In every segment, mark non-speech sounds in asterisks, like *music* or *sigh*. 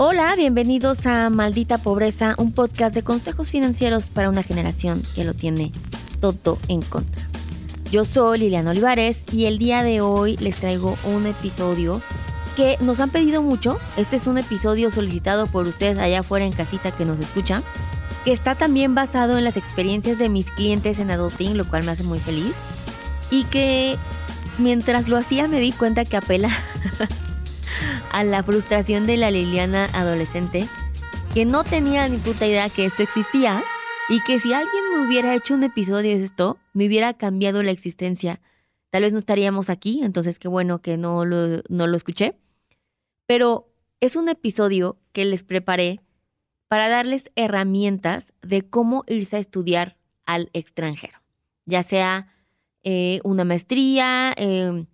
Hola, bienvenidos a Maldita Pobreza, un podcast de consejos financieros para una generación que lo tiene todo en contra. Yo soy Liliana Olivares y el día de hoy les traigo un episodio que nos han pedido mucho. Este es un episodio solicitado por ustedes allá afuera en casita que nos escuchan, que está también basado en las experiencias de mis clientes en adulting, lo cual me hace muy feliz. Y que mientras lo hacía me di cuenta que apela a la frustración de la Liliana adolescente, que no tenía ni puta idea que esto existía y que si alguien me hubiera hecho un episodio de esto, me hubiera cambiado la existencia. Tal vez no estaríamos aquí, entonces qué bueno que no lo, no lo escuché. Pero es un episodio que les preparé para darles herramientas de cómo irse a estudiar al extranjero, ya sea eh, una maestría, eh,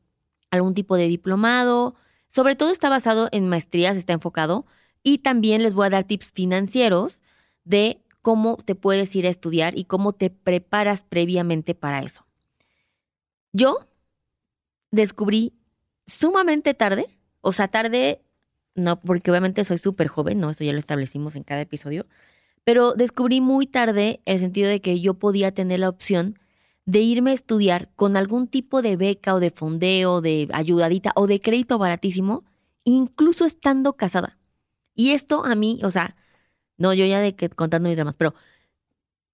algún tipo de diplomado, sobre todo está basado en maestrías, está enfocado, y también les voy a dar tips financieros de cómo te puedes ir a estudiar y cómo te preparas previamente para eso. Yo descubrí sumamente tarde, o sea, tarde, no, porque obviamente soy súper joven, ¿no? Eso ya lo establecimos en cada episodio, pero descubrí muy tarde el sentido de que yo podía tener la opción de irme a estudiar con algún tipo de beca o de fondeo, de ayudadita o de crédito baratísimo, incluso estando casada. Y esto a mí, o sea, no, yo ya de que contando mis dramas, pero,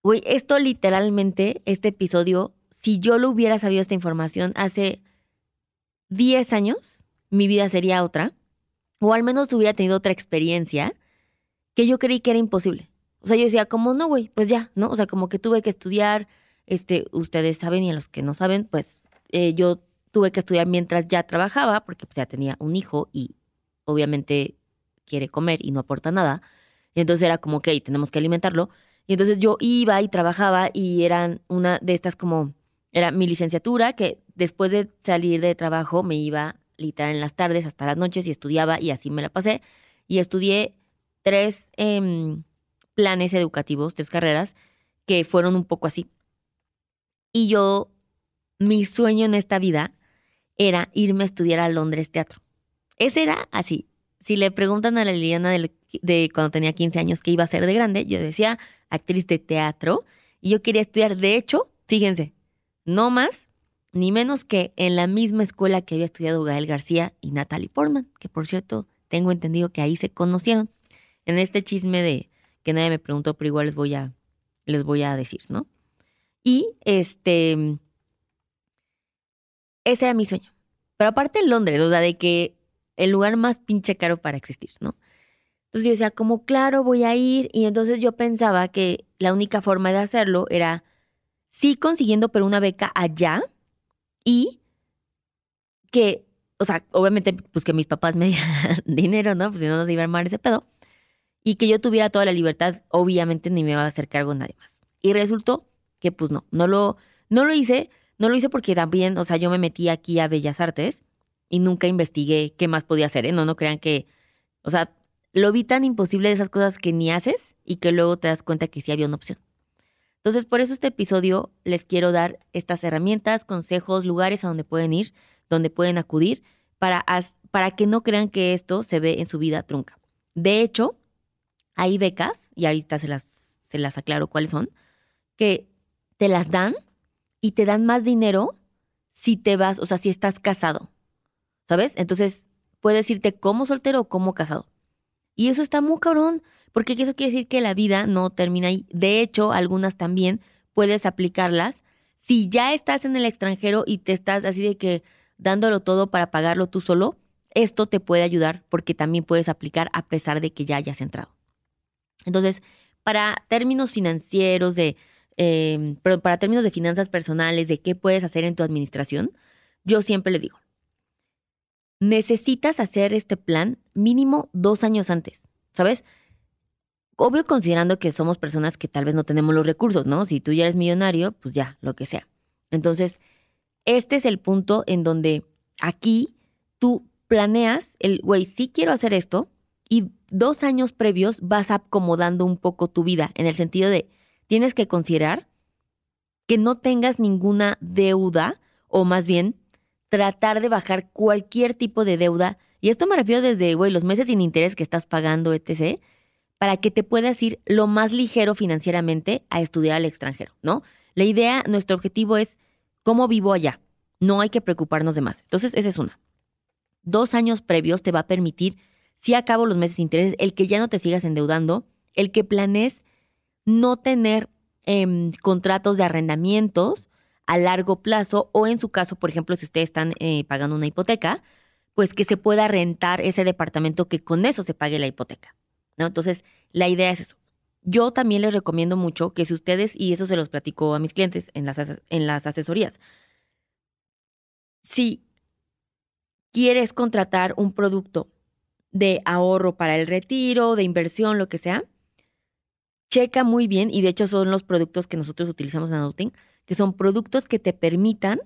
güey, esto literalmente, este episodio, si yo lo hubiera sabido esta información hace 10 años, mi vida sería otra, o al menos hubiera tenido otra experiencia que yo creí que era imposible. O sea, yo decía, como no, güey, pues ya, ¿no? O sea, como que tuve que estudiar, este, ustedes saben y a los que no saben, pues eh, yo tuve que estudiar mientras ya trabajaba, porque pues ya tenía un hijo y obviamente quiere comer y no aporta nada. Y entonces era como, ok, tenemos que alimentarlo. Y entonces yo iba y trabajaba y eran una de estas como, era mi licenciatura, que después de salir de trabajo me iba literal en las tardes hasta las noches y estudiaba y así me la pasé. Y estudié tres em, planes educativos, tres carreras, que fueron un poco así. Y yo, mi sueño en esta vida era irme a estudiar a Londres teatro. Ese era así. Si le preguntan a la Liliana de, cuando tenía 15 años qué iba a ser de grande, yo decía actriz de teatro y yo quería estudiar, de hecho, fíjense, no más ni menos que en la misma escuela que había estudiado Gael García y Natalie Portman, que por cierto tengo entendido que ahí se conocieron. En este chisme de que nadie me preguntó, pero igual les voy a, les voy a decir, ¿no? Y este, ese era mi sueño. Pero aparte en Londres, o sea, de que el lugar más pinche caro para existir, ¿no? Entonces yo decía, como claro, voy a ir. Y entonces yo pensaba que la única forma de hacerlo era sí consiguiendo, pero una beca allá y que, o sea, obviamente, pues que mis papás me dieran *laughs* dinero, ¿no? Pues si no, nos iba a armar ese pedo. Y que yo tuviera toda la libertad, obviamente ni me iba a hacer cargo nadie más. Y resultó que pues no, no lo, no lo hice, no lo hice porque también, o sea, yo me metí aquí a Bellas Artes y nunca investigué qué más podía hacer, ¿eh? No, no crean que, o sea, lo vi tan imposible de esas cosas que ni haces y que luego te das cuenta que sí había una opción. Entonces, por eso este episodio les quiero dar estas herramientas, consejos, lugares a donde pueden ir, donde pueden acudir, para, para que no crean que esto se ve en su vida trunca. De hecho, hay becas, y ahorita se las, se las aclaro cuáles son, que te las dan y te dan más dinero si te vas, o sea, si estás casado. ¿Sabes? Entonces, puedes irte como soltero o como casado. Y eso está muy cabrón, porque eso quiere decir que la vida no termina ahí. De hecho, algunas también puedes aplicarlas si ya estás en el extranjero y te estás así de que dándolo todo para pagarlo tú solo. Esto te puede ayudar porque también puedes aplicar a pesar de que ya hayas entrado. Entonces, para términos financieros de eh, pero para términos de finanzas personales, de qué puedes hacer en tu administración, yo siempre les digo, necesitas hacer este plan mínimo dos años antes, ¿sabes? Obvio considerando que somos personas que tal vez no tenemos los recursos, ¿no? Si tú ya eres millonario, pues ya, lo que sea. Entonces, este es el punto en donde aquí tú planeas el, güey, sí quiero hacer esto, y dos años previos vas acomodando un poco tu vida, en el sentido de, tienes que considerar que no tengas ninguna deuda o más bien tratar de bajar cualquier tipo de deuda Y esto me refiero desde, güey, los meses sin interés que estás pagando, etc., para que te puedas ir lo más ligero financieramente a estudiar al extranjero, ¿no? La idea, nuestro objetivo es cómo vivo allá. No hay que preocuparnos de más. Entonces, esa es una. Dos años previos te va a permitir, si acabo los meses sin interés, el que ya no te sigas endeudando, el que planees no tener em, contratos de arrendamientos a largo plazo o en su caso, por ejemplo, si ustedes están eh, pagando una hipoteca, pues que se pueda rentar ese departamento que con eso se pague la hipoteca. ¿no? Entonces, la idea es eso. Yo también les recomiendo mucho que si ustedes, y eso se los platico a mis clientes en las, en las asesorías, si quieres contratar un producto de ahorro para el retiro, de inversión, lo que sea, checa muy bien, y de hecho son los productos que nosotros utilizamos en Adulting, que son productos que te permitan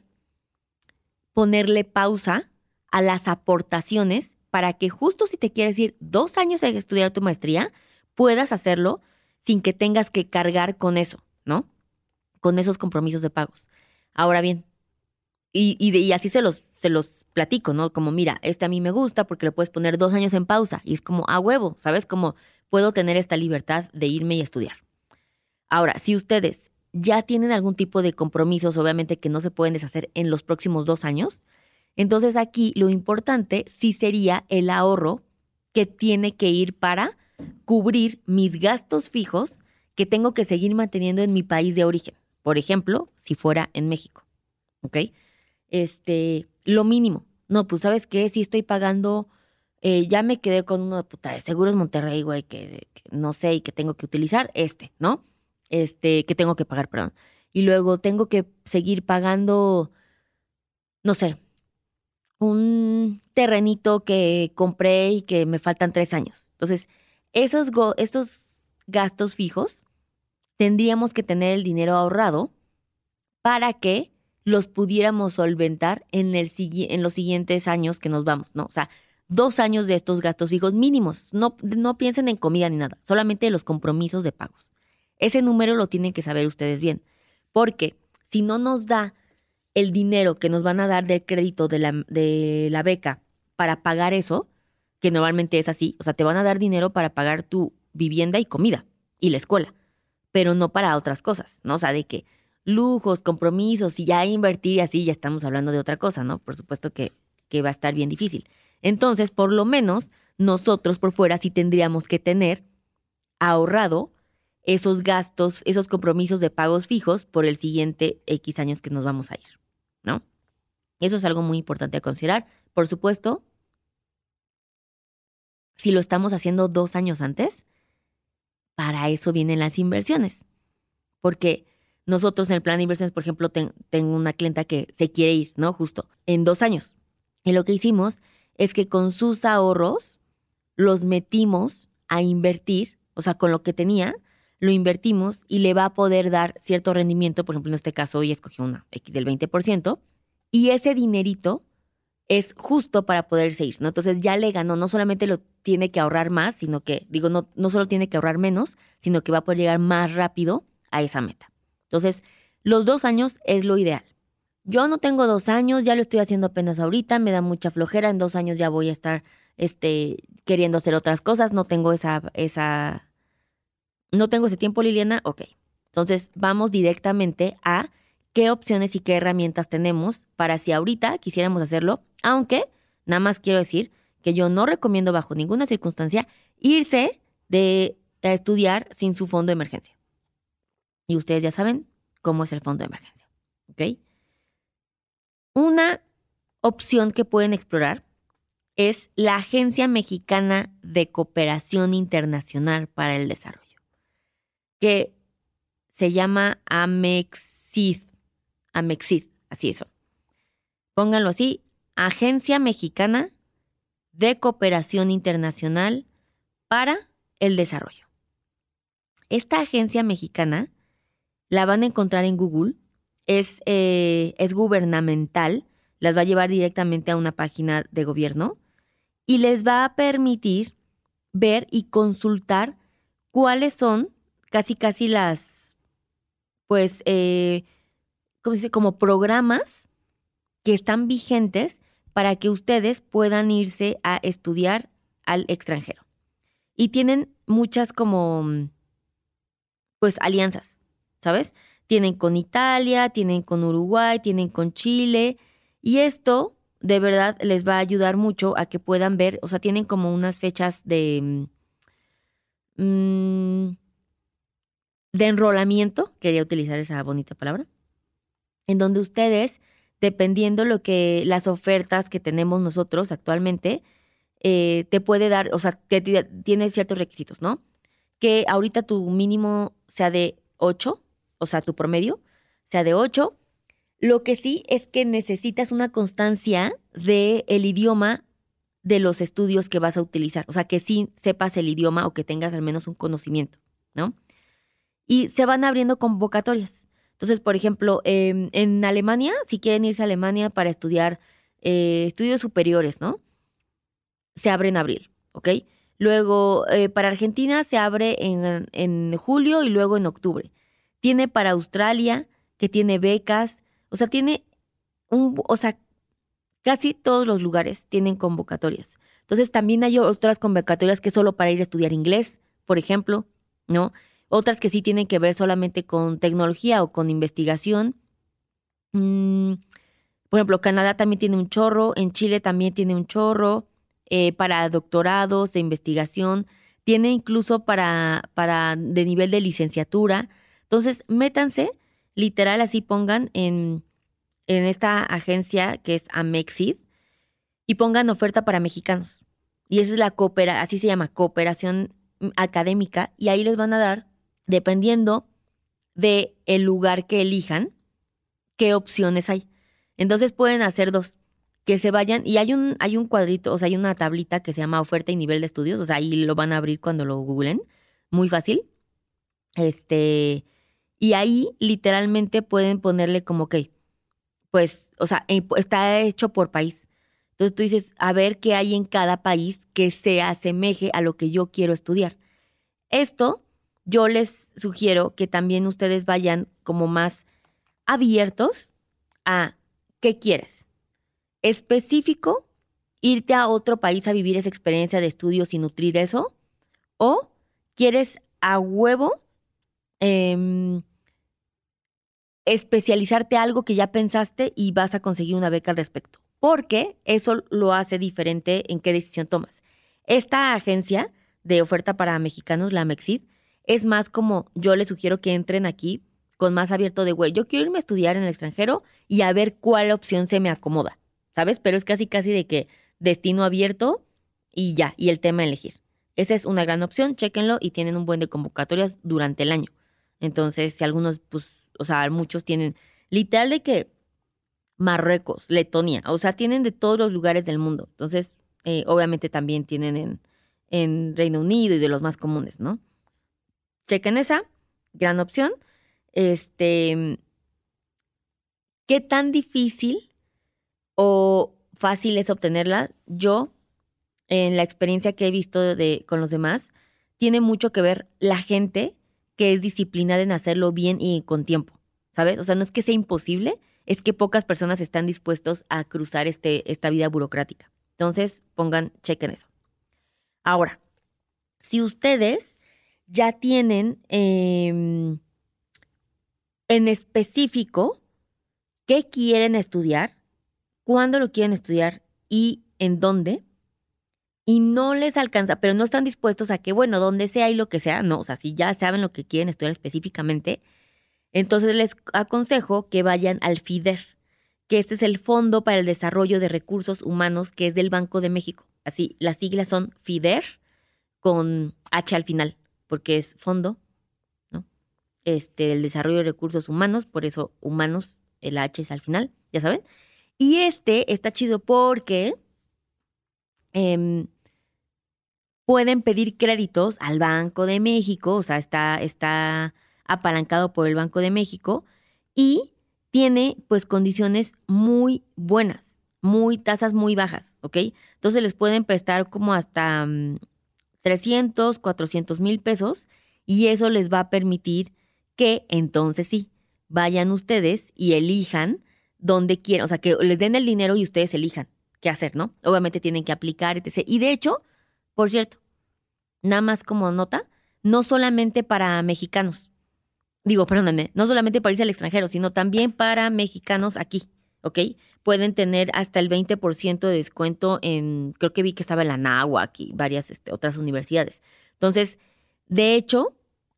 ponerle pausa a las aportaciones para que justo si te quieres ir dos años a estudiar tu maestría, puedas hacerlo sin que tengas que cargar con eso, ¿no? Con esos compromisos de pagos. Ahora bien, y, así se los, se los platico, ¿no? Como, mira, este a mí me gusta porque lo puedes poner dos años en pausa y es como a huevo, ¿sabes? Como puedo tener esta libertad de irme y estudiar. Ahora, si ustedes ya tienen algún tipo de compromisos, obviamente que no se pueden deshacer en los próximos dos años, entonces aquí lo importante sí sería el ahorro que tiene que ir para cubrir mis gastos fijos que tengo que seguir manteniendo en mi país de origen. Por ejemplo, si fuera en México. ¿Ok? Este, lo mínimo. No, pues sabes qué, si estoy pagando, eh, ya me quedé con uno de puta de seguros Monterrey, güey, que, no sé y que tengo que utilizar, este, ¿no? Este, que tengo que pagar, perdón. Y luego tengo que seguir pagando, no sé, un terrenito que compré y que me faltan tres años. Entonces, esos estos gastos fijos tendríamos que tener el dinero ahorrado para que los pudiéramos solventar en, el, en los siguientes años que nos vamos, ¿no? O sea, dos años de estos gastos fijos mínimos. No, no piensen en comida ni nada, solamente los compromisos de pagos. Ese número lo tienen que saber ustedes bien, porque si no nos da el dinero que nos van a dar del crédito de la, de la beca para pagar eso, que normalmente es así, o sea, te van a dar dinero para pagar tu vivienda y comida y la escuela, pero no para otras cosas, ¿no? O sea, de que lujos, compromisos y ya invertir y así ya estamos hablando de otra cosa, ¿no? Por supuesto que, que va a estar bien difícil. Entonces, por lo menos nosotros por fuera sí tendríamos que tener ahorrado esos gastos, esos compromisos de pagos fijos por el siguiente X años que nos vamos a ir, ¿no? Eso es algo muy importante a considerar. Por supuesto, si lo estamos haciendo dos años antes, para eso vienen las inversiones. Porque nosotros en el plan de inversiones, por ejemplo, tengo una clienta que se quiere ir, ¿no? Justo en dos años. Y lo que hicimos es que con sus ahorros los metimos a invertir, o sea, con lo que tenía, lo invertimos y le va a poder dar cierto rendimiento. Por ejemplo, en este caso, hoy escogió una X del 20%. Y ese dinerito es justo para poderse ir, ¿no? Entonces ya le ganó, no solamente lo tiene que ahorrar más, sino que, digo, no, no solo tiene que ahorrar menos, sino que va a poder llegar más rápido a esa meta. Entonces, los dos años es lo ideal. Yo no tengo dos años, ya lo estoy haciendo apenas ahorita, me da mucha flojera, en dos años ya voy a estar este, queriendo hacer otras cosas, no tengo esa, esa, no tengo ese tiempo, Liliana, ok. Entonces, vamos directamente a qué opciones y qué herramientas tenemos para si ahorita quisiéramos hacerlo, aunque nada más quiero decir que yo no recomiendo bajo ninguna circunstancia irse de a estudiar sin su fondo de emergencia. Y ustedes ya saben cómo es el fondo de emergencia. ¿Ok? Una opción que pueden explorar es la Agencia Mexicana de Cooperación Internacional para el Desarrollo, que se llama AMEXID Amexid, así eso. Pónganlo así, Agencia Mexicana de Cooperación Internacional para el Desarrollo. Esta agencia mexicana la van a encontrar en Google, es, eh, es gubernamental, las va a llevar directamente a una página de gobierno y les va a permitir ver y consultar cuáles son casi casi las, pues, eh, como dice, como programas que están vigentes para que ustedes puedan irse a estudiar al extranjero. Y tienen muchas como, pues, alianzas, ¿sabes? Tienen con Italia, tienen con Uruguay, tienen con Chile. Y esto de verdad les va a ayudar mucho a que puedan ver, o sea, tienen como unas fechas de... Mm, de enrolamiento, quería utilizar esa bonita palabra, en donde ustedes, dependiendo lo que las ofertas que tenemos nosotros actualmente, eh, te puede dar, o sea, tiene ciertos requisitos, ¿no? Que ahorita tu mínimo sea de 8, o sea, tu promedio sea de 8. Lo que sí es que necesitas una constancia del el idioma de los estudios que vas a utilizar. O sea, que sí sepas el idioma o que tengas al menos un conocimiento, ¿no? Y se van abriendo convocatorias. Entonces, por ejemplo, em, en Alemania, si quieren irse a Alemania para estudiar eh, estudios superiores, ¿no? se abre en abril, ¿ok? Luego, eh, para Argentina se abre en, en, julio y luego en octubre. Tiene para Australia, que tiene becas, o sea, tiene un, o sea, casi todos los lugares tienen convocatorias. Entonces, también hay otras convocatorias que solo para ir a estudiar inglés, por ejemplo, ¿no? Otras que sí tienen que ver solamente con tecnología o con investigación. Mm, por ejemplo, Canadá también tiene un chorro, en Chile también tiene un chorro. Eh, para doctorados de investigación, tiene incluso para, para de nivel de licenciatura. Entonces, métanse, literal, así pongan en, en esta agencia que es Amexid y pongan oferta para mexicanos. Y esa es la coopera, así se llama, cooperación académica, y ahí les van a dar, dependiendo de el lugar que elijan, qué opciones hay. Entonces pueden hacer dos que se vayan y hay un hay un cuadrito, o sea, hay una tablita que se llama oferta y nivel de estudios, o sea, ahí lo van a abrir cuando lo googlen, muy fácil. Este, y ahí literalmente pueden ponerle como que pues, o sea, está hecho por país. Entonces tú dices, a ver qué hay en cada país que se asemeje a lo que yo quiero estudiar. Esto yo les sugiero que también ustedes vayan como más abiertos a qué quieres específico irte a otro país a vivir esa experiencia de estudios y nutrir eso? ¿O quieres a huevo em, especializarte algo que ya pensaste y vas a conseguir una beca al respecto? Porque eso lo hace diferente en qué decisión tomas. Esta agencia de oferta para mexicanos, la Mexid, es más como yo les sugiero que entren aquí con más abierto de, güey, yo quiero irme a estudiar en el extranjero y a ver cuál opción se me acomoda. ¿sabes? Pero es casi casi de que destino abierto y ya, y el tema elegir. Esa es una gran opción, chéquenlo y tienen un buen de convocatorias durante el año. Entonces, si algunos, pues, o sea, muchos tienen literal de que Marruecos, Letonia, o sea, tienen de todos los lugares del mundo. Entonces, eh, obviamente también tienen en, en Reino Unido y de los más comunes, ¿no? Chequen esa, gran opción. Este, ¿qué tan difícil o fácil es obtenerla. Yo, en la experiencia que he visto de, con los demás, tiene mucho que ver la gente que es disciplinada en hacerlo bien y con tiempo, ¿sabes? O sea, no es que sea imposible, es que pocas personas están dispuestos a cruzar este, esta vida burocrática. Entonces, pongan, chequen eso. Ahora, si ustedes ya tienen em, en específico qué quieren estudiar, cuándo lo quieren estudiar y en dónde. Y no les alcanza, pero no están dispuestos a que, bueno, donde sea y lo que sea, no, o sea, si ya saben lo que quieren estudiar específicamente, entonces les aconsejo que vayan al FIDER, que este es el Fondo para el Desarrollo de Recursos Humanos, que es del Banco de México. Así, las siglas son FIDER con H al final, porque es fondo, ¿no? Este, el desarrollo de recursos humanos, por eso humanos, el H es al final, ya saben. Y este está chido porque em, pueden pedir créditos al Banco de México, o sea, está, está apalancado por el Banco de México y tiene pues condiciones muy buenas, muy tasas muy bajas, ¿ok? Entonces les pueden prestar como hasta 300, mm, 400 mil pesos y eso les va a permitir que entonces sí, vayan ustedes y elijan donde quieran, o sea, que les den el dinero y ustedes elijan qué hacer, ¿no? Obviamente tienen que aplicar, etc. Y de hecho, por cierto, nada más como nota, no solamente para mexicanos, digo, perdóname, no solamente para irse al extranjero, sino también para mexicanos aquí, ¿ok? Pueden tener hasta el 20% de descuento en, creo que vi que estaba en la NAWAC y varias este, otras universidades. Entonces, de hecho,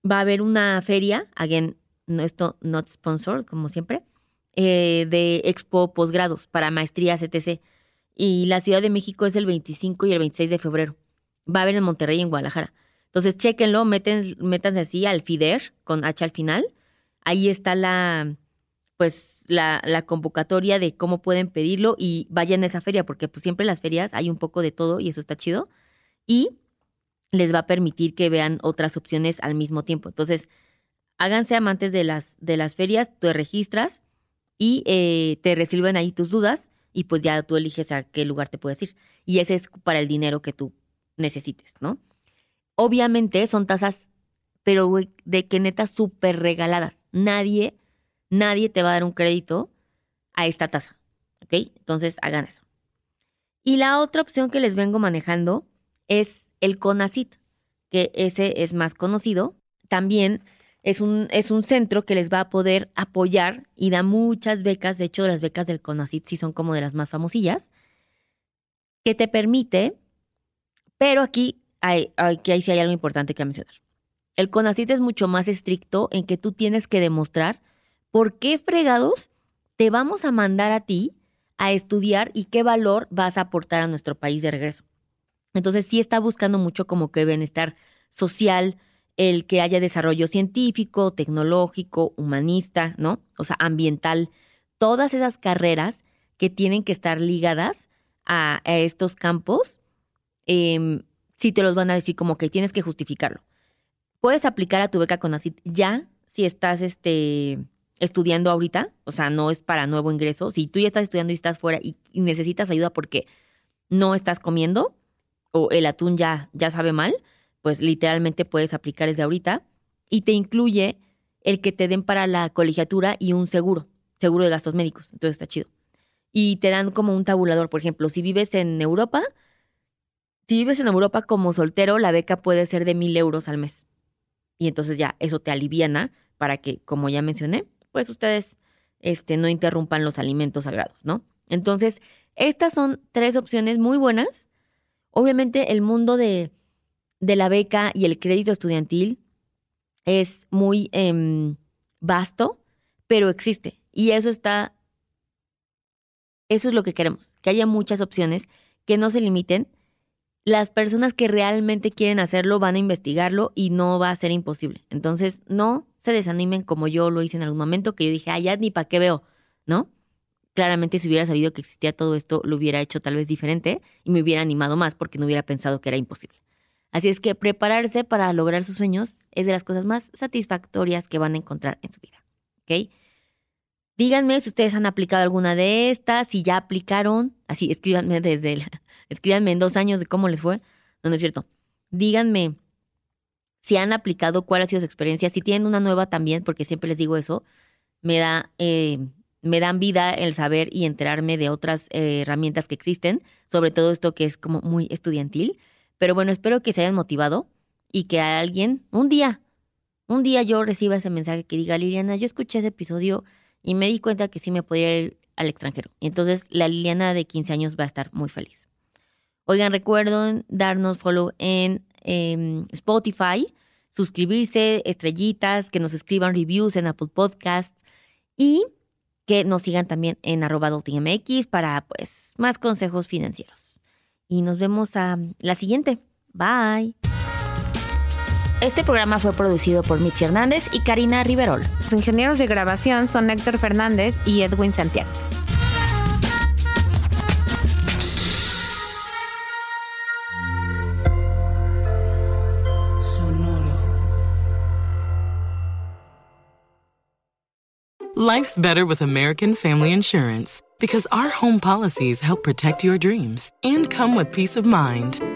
va a haber una feria, again, no, esto not sponsored, como siempre, eh, de expo posgrados para maestrías, etc. Y la Ciudad de México es el 25 y el 26 de febrero. Va a haber en Monterrey y en Guadalajara. Entonces, chéquenlo, meten, métanse así al FIDER con H al final. Ahí está la, pues, la, la, convocatoria de cómo pueden pedirlo y vayan a esa feria, porque pues siempre en las ferias hay un poco de todo y eso está chido. Y les va a permitir que vean otras opciones al mismo tiempo. Entonces, háganse amantes de las, de las ferias, te registras y eh, te resuelven ahí tus dudas y pues ya tú eliges a qué lugar te puedes ir. Y ese es para el dinero que tú necesites, ¿no? Obviamente son tasas, pero de que neta súper regaladas. Nadie, nadie te va a dar un crédito a esta tasa, ¿ok? Entonces hagan eso. Y la otra opción que les vengo manejando es el CONACIT, que ese es más conocido. También es un, es un centro que les va a poder apoyar y da muchas becas. De hecho, las becas del CONACIT sí son como de las más famosillas, que te permite, pero aquí hay, aquí sí hay algo importante que mencionar. El CONACIT es mucho más estricto en que tú tienes que demostrar por qué fregados te vamos a mandar a ti a estudiar y qué valor vas a aportar a nuestro país de regreso. Entonces sí está buscando mucho como que bienestar social, el que haya desarrollo científico, tecnológico, humanista, ¿no? O sea, ambiental, todas esas carreras que tienen que estar ligadas a, estos campos, eh, sí te los van a decir como que tienes que justificarlo. Puedes aplicar a tu beca con ACID ya si estás este, estudiando ahorita, o sea, no es para nuevo ingreso. Si tú ya estás estudiando y estás fuera y necesitas ayuda porque no estás comiendo, o el atún ya, ya sabe mal, pues literalmente puedes aplicar desde ahorita y te incluye el que te den para la colegiatura y un seguro, seguro de gastos médicos. Entonces está chido. Y te dan como un tabulador, por ejemplo, si vives en Europa, si vives en Europa como soltero, la beca puede ser de mil euros al mes. Y entonces ya eso te aliviana para que, como ya mencioné, pues ustedes este, no interrumpan los alimentos sagrados, ¿no? Entonces, estas son tres opciones muy buenas Obviamente el mundo de, la beca y el crédito estudiantil es muy em, vasto, pero existe. Y eso está, eso es lo que queremos, que haya muchas opciones, que no se limiten. Las personas que realmente quieren hacerlo van a investigarlo y no va a ser imposible. Entonces, no se desanimen como yo lo hice en algún momento, que yo dije, ah, ya ni para qué veo, ¿no? Claramente si hubiera sabido que existía todo esto, lo hubiera hecho tal vez diferente y me hubiera animado más porque no hubiera pensado que era imposible. Así es que prepararse para lograr sus sueños es de las cosas más satisfactorias que van a encontrar en su vida. ¿Ok? Díganme si ustedes han aplicado alguna de estas, si ya aplicaron, así escríbanme *laughs* desde el, escríbanme en dos años de cómo les fue. No, no es cierto. Díganme si han aplicado, cuál ha sido su experiencia, si tienen una nueva también, porque siempre les digo eso, me da eh, me dan vida el saber y enterarme de otras eh, herramientas que existen, sobre todo esto que es como muy estudiantil. Pero bueno, espero que se hayan motivado y que alguien, un día, un día yo reciba ese mensaje que diga, Liliana, yo escuché ese episodio y me di cuenta que sí me podía ir al extranjero. Y entonces la Liliana de 15 años va a estar muy feliz. Oigan, recuerden darnos follow en em, Spotify, suscribirse, estrellitas, que nos escriban reviews en Apple Podcasts y que nos sigan también en arroba MX para pues más consejos financieros. Y nos vemos a la siguiente. Bye. Este programa fue producido por Mitzi Hernández y Karina Riverol. Los ingenieros de grabación son Héctor Fernández y Edwin Santiago. Life's better with American Family Insurance because our home policies help protect your dreams and come with peace of mind.